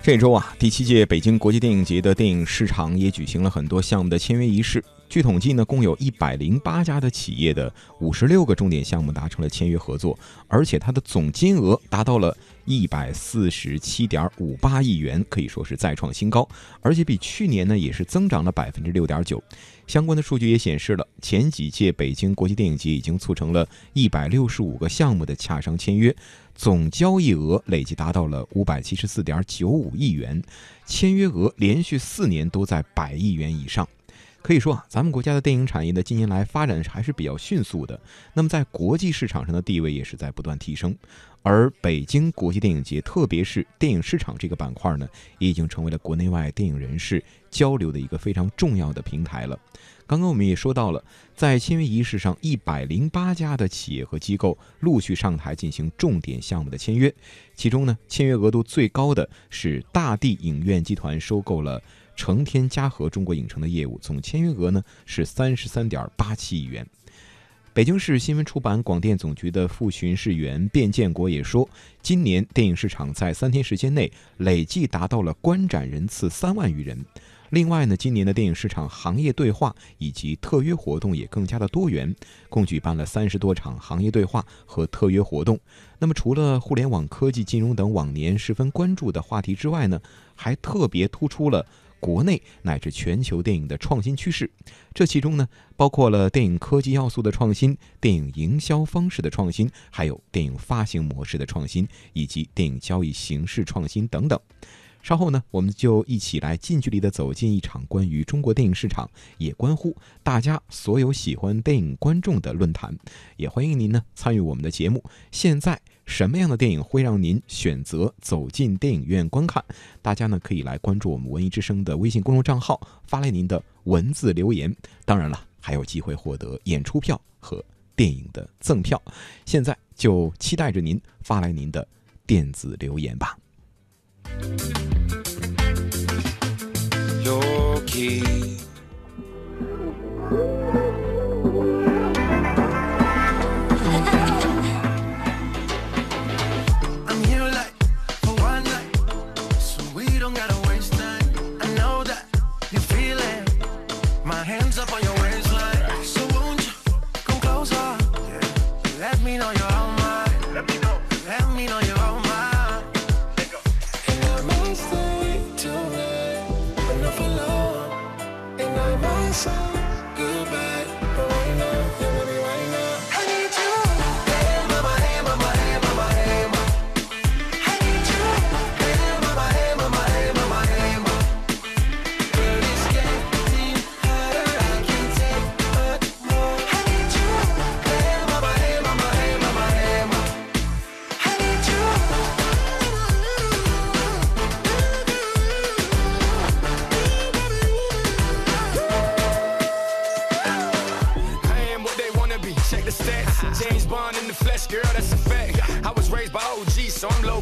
这周啊，第七届北京国际电影节的电影市场也举行了很多项目的签约仪式。据统计呢，共有一百零八家的企业的五十六个重点项目达成了签约合作，而且它的总金额达到了一百四十七点五八亿元，可以说是再创新高，而且比去年呢也是增长了百分之六点九。相关的数据也显示了，前几届北京国际电影节已经促成了一百六十五个项目的洽商签约。总交易额累计达到了五百七十四点九五亿元，签约额连续四年都在百亿元以上。可以说啊，咱们国家的电影产业呢，近年来发展还是比较迅速的。那么在国际市场上的地位也是在不断提升。而北京国际电影节，特别是电影市场这个板块呢，已经成为了国内外电影人士交流的一个非常重要的平台了。刚刚我们也说到了，在签约仪式上，一百零八家的企业和机构陆续上台进行重点项目的签约。其中呢，签约额度最高的是大地影院集团收购了成天嘉禾中国影城的业务，总签约额呢是三十三点八七亿元。北京市新闻出版广电总局的副巡视员卞建国也说，今年电影市场在三天时间内累计达到了观展人次三万余人。另外呢，今年的电影市场行业对话以及特约活动也更加的多元，共举办了三十多场行业对话和特约活动。那么，除了互联网、科技、金融等往年十分关注的话题之外呢，还特别突出了国内乃至全球电影的创新趋势。这其中呢，包括了电影科技要素的创新、电影营销方式的创新，还有电影发行模式的创新，以及电影交易形式创新等等。稍后呢，我们就一起来近距离的走进一场关于中国电影市场，也关乎大家所有喜欢电影观众的论坛。也欢迎您呢参与我们的节目。现在什么样的电影会让您选择走进电影院观看？大家呢可以来关注我们文艺之声的微信公众账号，发来您的文字留言。当然了，还有机会获得演出票和电影的赠票。现在就期待着您发来您的电子留言吧。door key.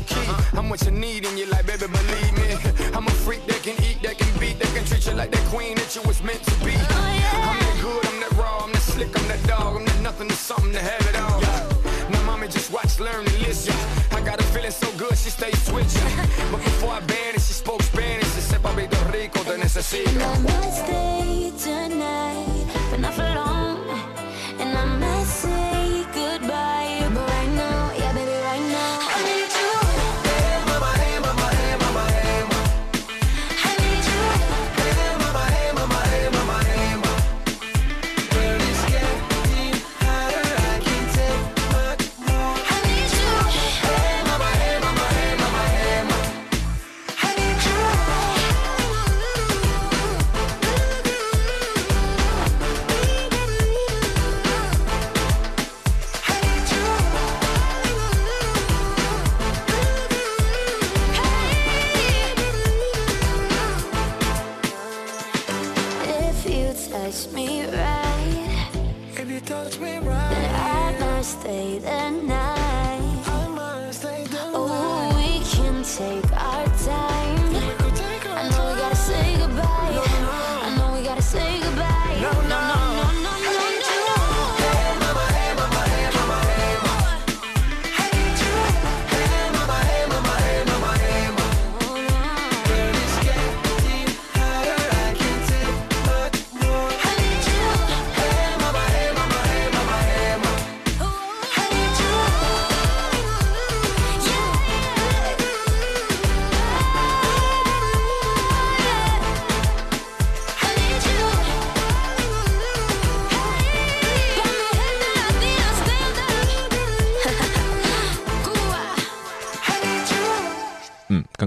Key. I'm what you need, and you like, baby, believe me. I'm a freak that can eat, that can beat, that can treat you like that queen that you was meant to be. Oh, I'm that good, I'm that raw, I'm that slick, I'm that dog, I'm that nothing to something to have it all. Now, mommy, just watch, learn, and listen. I got a feeling so good, she stays switching. But before I touch me right. If you touch me right. Then I might stay the night.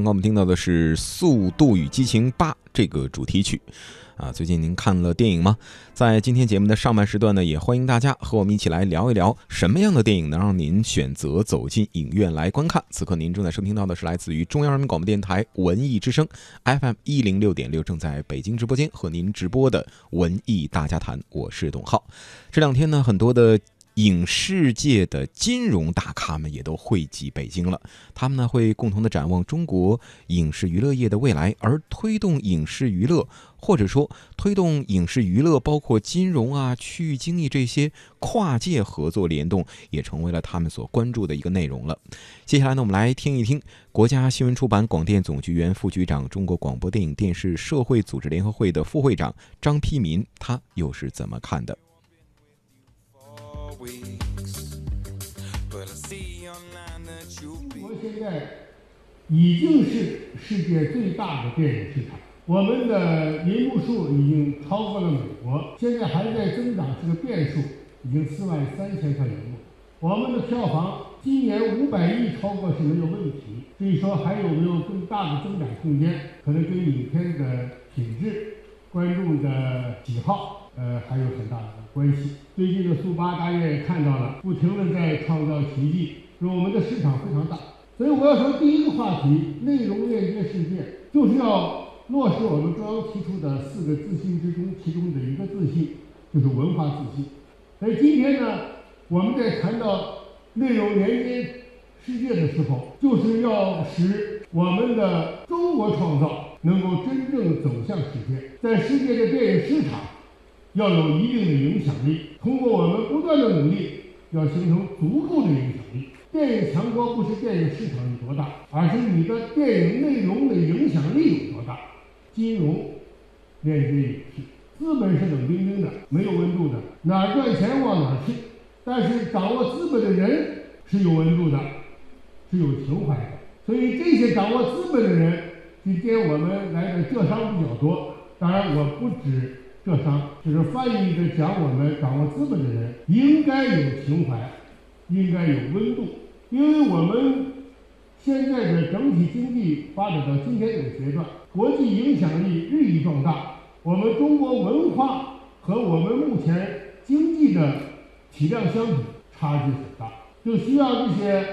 我们听到的是《速度与激情八》这个主题曲。啊，最近您看了电影吗？在今天节目的上半时段呢，也欢迎大家和我们一起来聊一聊什么样的电影能让您选择走进影院来观看。此刻您正在收听到的是来自于中央人民广播电台文艺之声 FM 一零六点六，正在北京直播间和您直播的文艺大家谈，我是董浩。这两天呢，很多的。影视界的金融大咖们也都汇集北京了，他们呢会共同的展望中国影视娱乐业的未来，而推动影视娱乐，或者说推动影视娱乐，包括金融啊、区域经济这些跨界合作联动，也成为了他们所关注的一个内容了。接下来呢，我们来听一听国家新闻出版广电总局原副局长、中国广播电影电视社会组织联合会的副会长张丕民，他又是怎么看的？We 中国现在已经是世界最大的电影市场，我们的银幕数已经超过了美国，现在还在增长，是个变数，已经四万三千块银幕。我们的票房今年五百亿超过是没有问题，至于说还有没有更大的增长空间，可能跟影片的品质、观众的喜好，呃，还有很大的关系。最近的速八大家也看到了，不停的在创造奇迹，说我们的市场非常大。所以我要说，第一个话题，内容链接世界，就是要落实我们中央提出的四个自信之中，其中的一个自信，就是文化自信。所以今天呢，我们在谈到内容连接世界的时候，就是要使我们的中国创造能够真正走向世界，在世界的电影市场要有一定的影响力。通过我们不断的努力，要形成足够的影响力。电影强国不是电影市场有多大，而是你的电影内容的影响力有多大。金融链接影视，资本是冷冰冰的，没有温度的，哪赚钱往哪去。但是掌握资本的人是有温度的，是有情怀的。所以这些掌握资本的人，今天我们来的浙商比较多。当然，我不指浙商，就是翻译着讲，我们掌握资本的人应该有情怀。应该有温度，因为我们现在的整体经济发展到今天这个阶段，国际影响力日益壮大，我们中国文化和我们目前经济的体量相比差距很大，就需要这些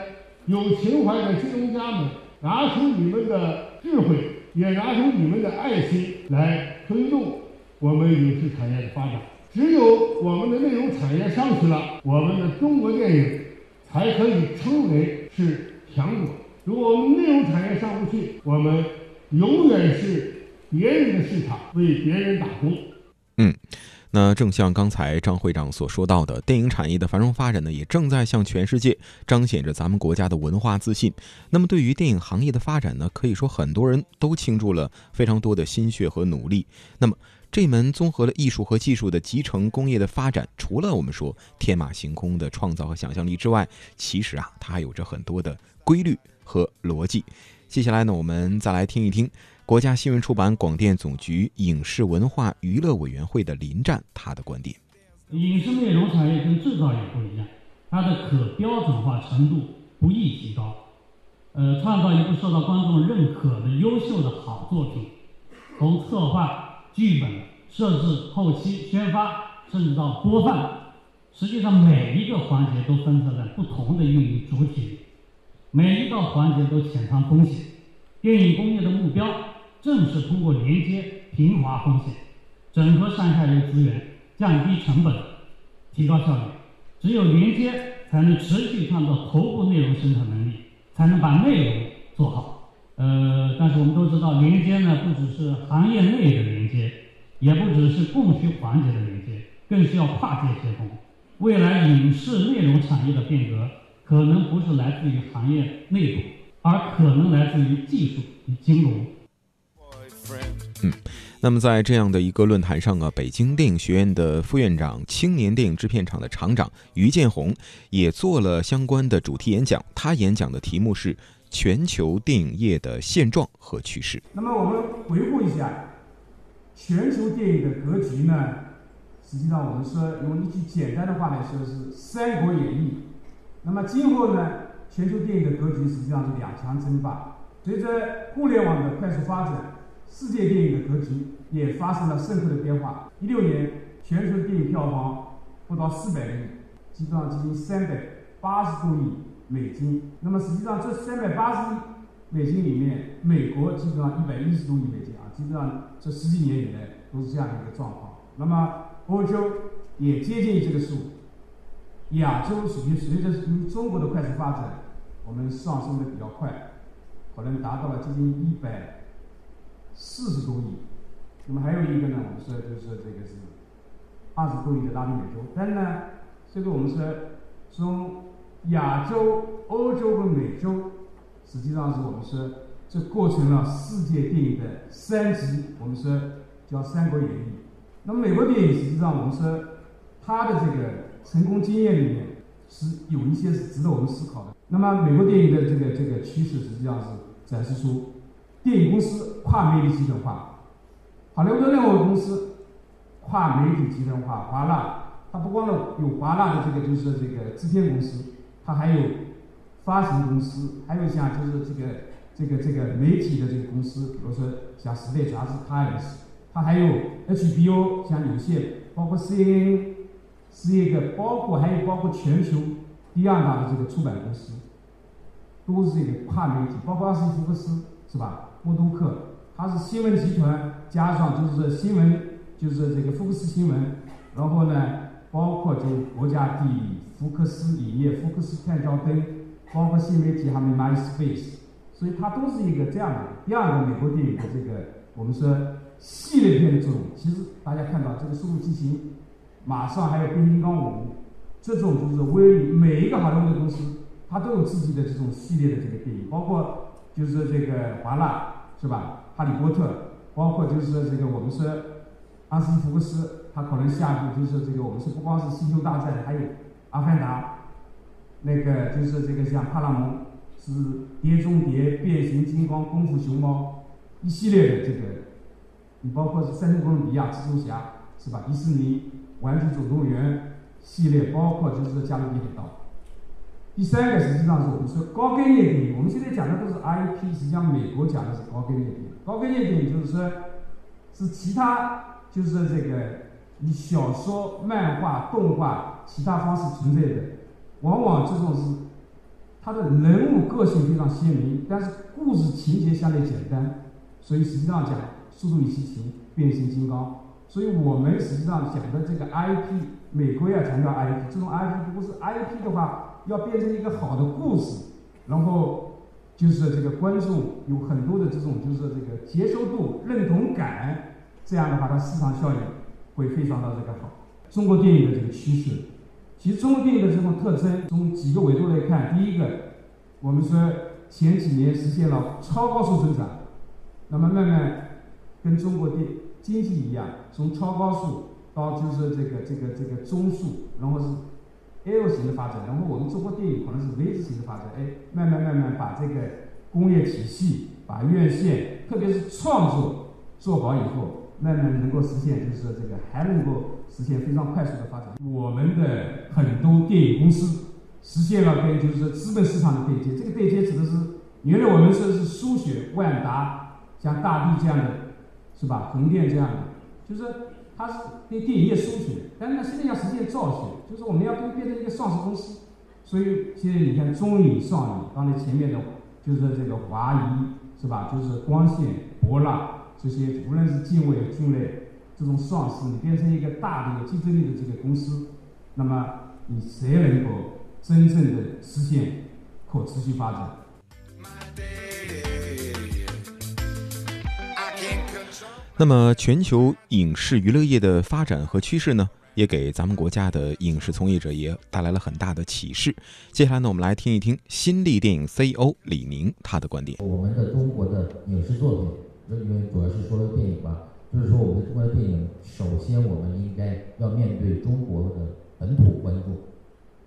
有情怀的金融家们拿出你们的智慧，也拿出你们的爱心来推动我们影视产业的发展。只有我们的内容产业上去了，我们的中国电影。才可以称为是强国。如果我们内容产业上不去，我们永远是别人的市场，为别人打工。嗯，那正像刚才张会长所说到的，电影产业的繁荣发展呢，也正在向全世界彰显着咱们国家的文化自信。那么，对于电影行业的发展呢，可以说很多人都倾注了非常多的心血和努力。那么，这门综合了艺术和技术的集成工业的发展，除了我们说天马行空的创造和想象力之外，其实啊，它还有着很多的规律和逻辑。接下来呢，我们再来听一听国家新闻出版广电总局影视文化娱乐委员会的林战他的观点。影视内容产业跟制造业不一样，它的可标准化程度不易提高。呃，创造一部受到观众认可的优秀的好作品，从策划。剧本设置、后期宣发，甚至到播放，实际上每一个环节都分散在不同的运营主体，每一个环节都潜藏风险。电影工业的目标正是通过连接平滑风险，整合上下游资源，降低成本，提高效率。只有连接，才能持续创造头部内容生产能力，才能把内容做好。呃，但是我们都知道，连接呢不只是行业内的连接，也不只是供需环节的连接，更需要跨界协同。未来影视内容产业的变革，可能不是来自于行业内部，而可能来自于技术与金融。嗯，那么在这样的一个论坛上啊，北京电影学院的副院长、青年电影制片厂的厂长于建红也做了相关的主题演讲。他演讲的题目是。全球电影业的现状和趋势。那么我们回顾一下全球电影的格局呢？实际上，我们说用一句简单的话来说是《三国演义》。那么今后呢，全球电影的格局实际上是两强争霸。随着互联网的快速发展，世界电影的格局也发生了深刻的变化。一六年，全球电影票房不到四百亿，基本上接近三百八十多亿美金。那么实际上，这三百八十亿美金里面，美国基本上一百一十多亿美金啊，基本上这十几年以来都是这样的一个状况。那么欧洲也接近于这个数，亚洲属于随着因为中国的快速发展，我们上升的比较快，可能达到了接近一百四十多亿。那么还有一个呢，我们说就是这个是二十多亿的拉丁美洲。但是呢，这个我们说从亚洲、欧洲和美洲，实际上是我们说这构成了世界电影的三级，我们说叫《三国演义》。那么美国电影实际上我们说它的这个成功经验里面是有一些是值得我们思考的。那么美国电影的这个这个趋势实际上是展示出电影公司跨媒体集团化。好莱坞的任何公司跨媒体集团化，华纳它不光呢有华纳的这个就是这个制片公司，它还有发行公司，还有像就是这个这个这个媒体的这个公司，比如说像时代杂志，它也是。它还有 HBO，像有线，包括 CNN，是一个包括还有包括全球第二大的这个出版公司，都是这个跨媒体，包括阿斯福克斯是吧？默多克，它是新闻集团加上就是说新闻，就是这个福克斯新闻，然后呢，包括就国家地理、福克斯影业、福克斯探照灯，包括新媒体还有 MySpace，所以它都是一个这样的。第二个美国电影的这个我们说。系列片的这种，其实大家看到这个《速度激情》，马上还有《变形金刚五》，这种就是威力，每一个好莱坞的公司，它都有自己的这种系列的这个电影，包括就是这个华纳是吧？《哈利波特》，包括就是这个我们说阿斯福克斯，他可能下一步就是这个我们说不光是《星球大战》，还有《阿凡达》，那个就是这个像帕拉蒙是《碟中谍》《变形金刚》《功夫熊猫》一系列的这个。你包括是《三星哥伦比亚》《蜘蛛侠》是吧？迪士尼《玩具总动员》系列，包括就是《加勒比海盗》。第三个实际上是我们说高概念电影，我们现在讲的都是 IP，实际上美国讲的是高概念电影。高概念电影就是说，是其他就是这个以小说、漫画、动画其他方式存在的，往往这种是它的人物个性非常鲜明，但是故事情节相对简单，所以实际上讲。速度与激情、变形金刚，所以我们实际上讲的这个 IP，美国要强调 IP，这种 IP 如果是 IP 的话，要变成一个好的故事，然后就是这个观众有很多的这种就是这个接受度、认同感，这样的话它市场效应会非常的这个好。中国电影的这个趋势，其实中国电影的这种特征，从几个维度来看，第一个，我们说前几年实现了超高速增长，那么慢慢。跟中国的经济一样，从超高速到就是这个这个这个中速，然后是 L 型的发展，然后我们中国电影可能是 V 字形的发展，哎，慢慢慢慢把这个工业体系、把院线，特别是创作做好以后，慢慢能够实现，就是说这个还能够实现非常快速的发展。我们的很多电影公司实现了跟就是资本市场的对接，这个对接指的是原来我们说是输血万达，像大地这样的。是吧？横店这样的，就是它是对电影业输血，但是呢，现在要实现造血，就是我们要变变成一个上市公司。所以现在你看中影、上影，刚才前面的，就是这个华谊，是吧？就是光线、博纳这些，无论是境外、境内这种上市，你变成一个大的有竞争力的这个公司，那么你谁能够真正的实现可持续发展？那么，全球影视娱乐业的发展和趋势呢，也给咱们国家的影视从业者也带来了很大的启示。接下来呢，我们来听一听新力电影 CEO 李宁他的观点。我们的中国的影视作品，因为主要是说电影吧，就是说我们中国的电影，首先我们应该要面对中国的本土观众。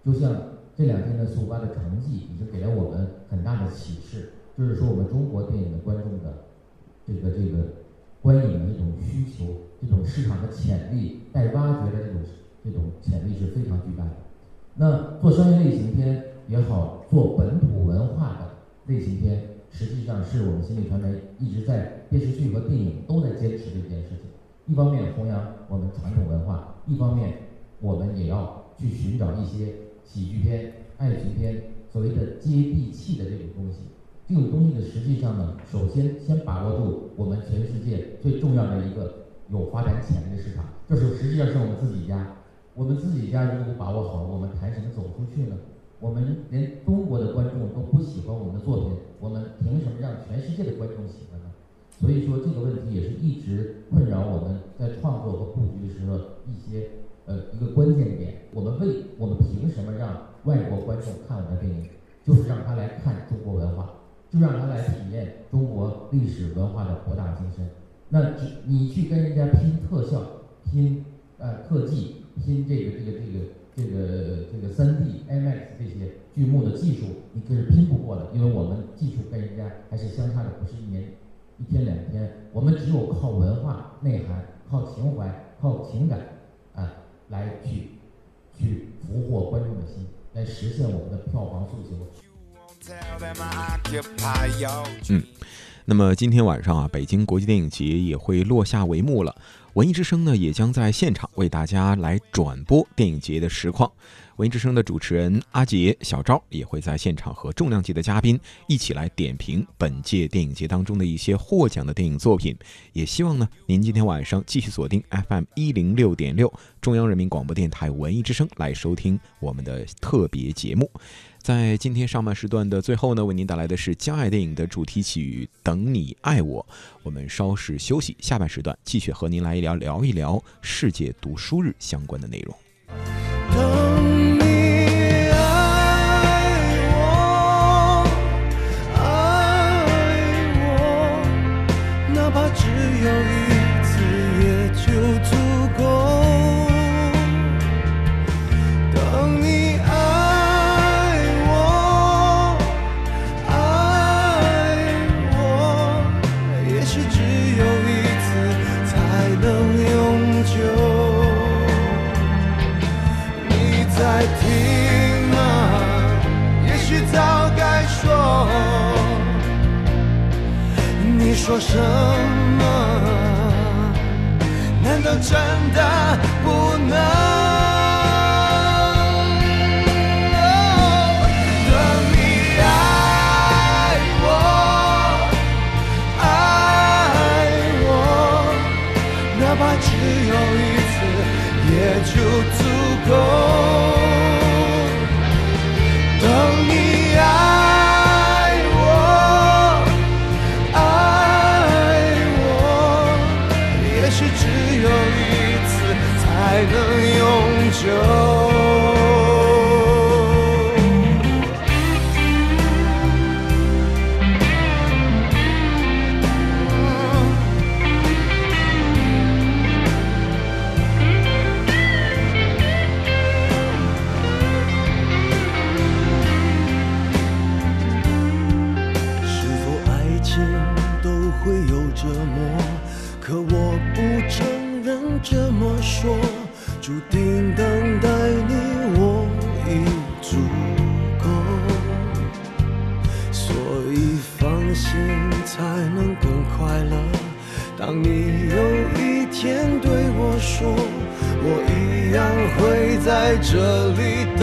就像这两天的速八的成绩，已经给了我们很大的启示，就是说我们中国电影的观众的这个这个。观影的这种需求，这种市场的潜力待挖掘的这种这种潜力是非常巨大的。那做商业类型片也好，做本土文化的类型片实际上是我们新力传媒一直在电视剧和电影都在坚持的一件事情。一方面弘扬我们传统文化，一方面我们也要去寻找一些喜剧片、爱情片，所谓的接地气的这种东西。这种东西呢，实际上呢，首先先把握住我们全世界最重要的一个有发展潜力的市场，这是实际上是我们自己家。我们自己家如果把握好，我们谈什么走出去呢？我们连中国的观众都不喜欢我们的作品，我们凭什么让全世界的观众喜欢呢？所以说这个问题也是一直困扰我们在创作和布局的时候一些呃一个关键点。我们为我们凭什么让外国观众看我们的电影？就是让他来看中国文化，就让他来体验中国历史文化的博大精深。那你去跟人家拼特效，拼呃特技。拼这个这个这个这个这个三 D IMAX 这些剧目的技术，你可是拼不过的，因为我们技术跟人家还是相差的不是一年一天两天，我们只有靠文化内涵、靠情怀、靠情感啊，来去去俘获观众的心，来实现我们的票房诉求。嗯，那么今天晚上啊，北京国际电影节也会落下帷幕了。文艺之声呢，也将在现场为大家来转播电影节的实况。文艺之声的主持人阿杰、小昭也会在现场和重量级的嘉宾一起来点评本届电影节当中的一些获奖的电影作品。也希望呢，您今天晚上继续锁定 FM 一零六点六中央人民广播电台文艺之声来收听我们的特别节目。在今天上半时段的最后呢，为您带来的是《将爱》电影的主题曲《等你爱我》。我们稍事休息，下半时段继续和您来一聊聊一聊世界读书日相关的内容。就足够。折磨？可我不承认这么说，注定等待你我已足够，所以放心才能更快乐。当你有一天对我说，我一样会在这里等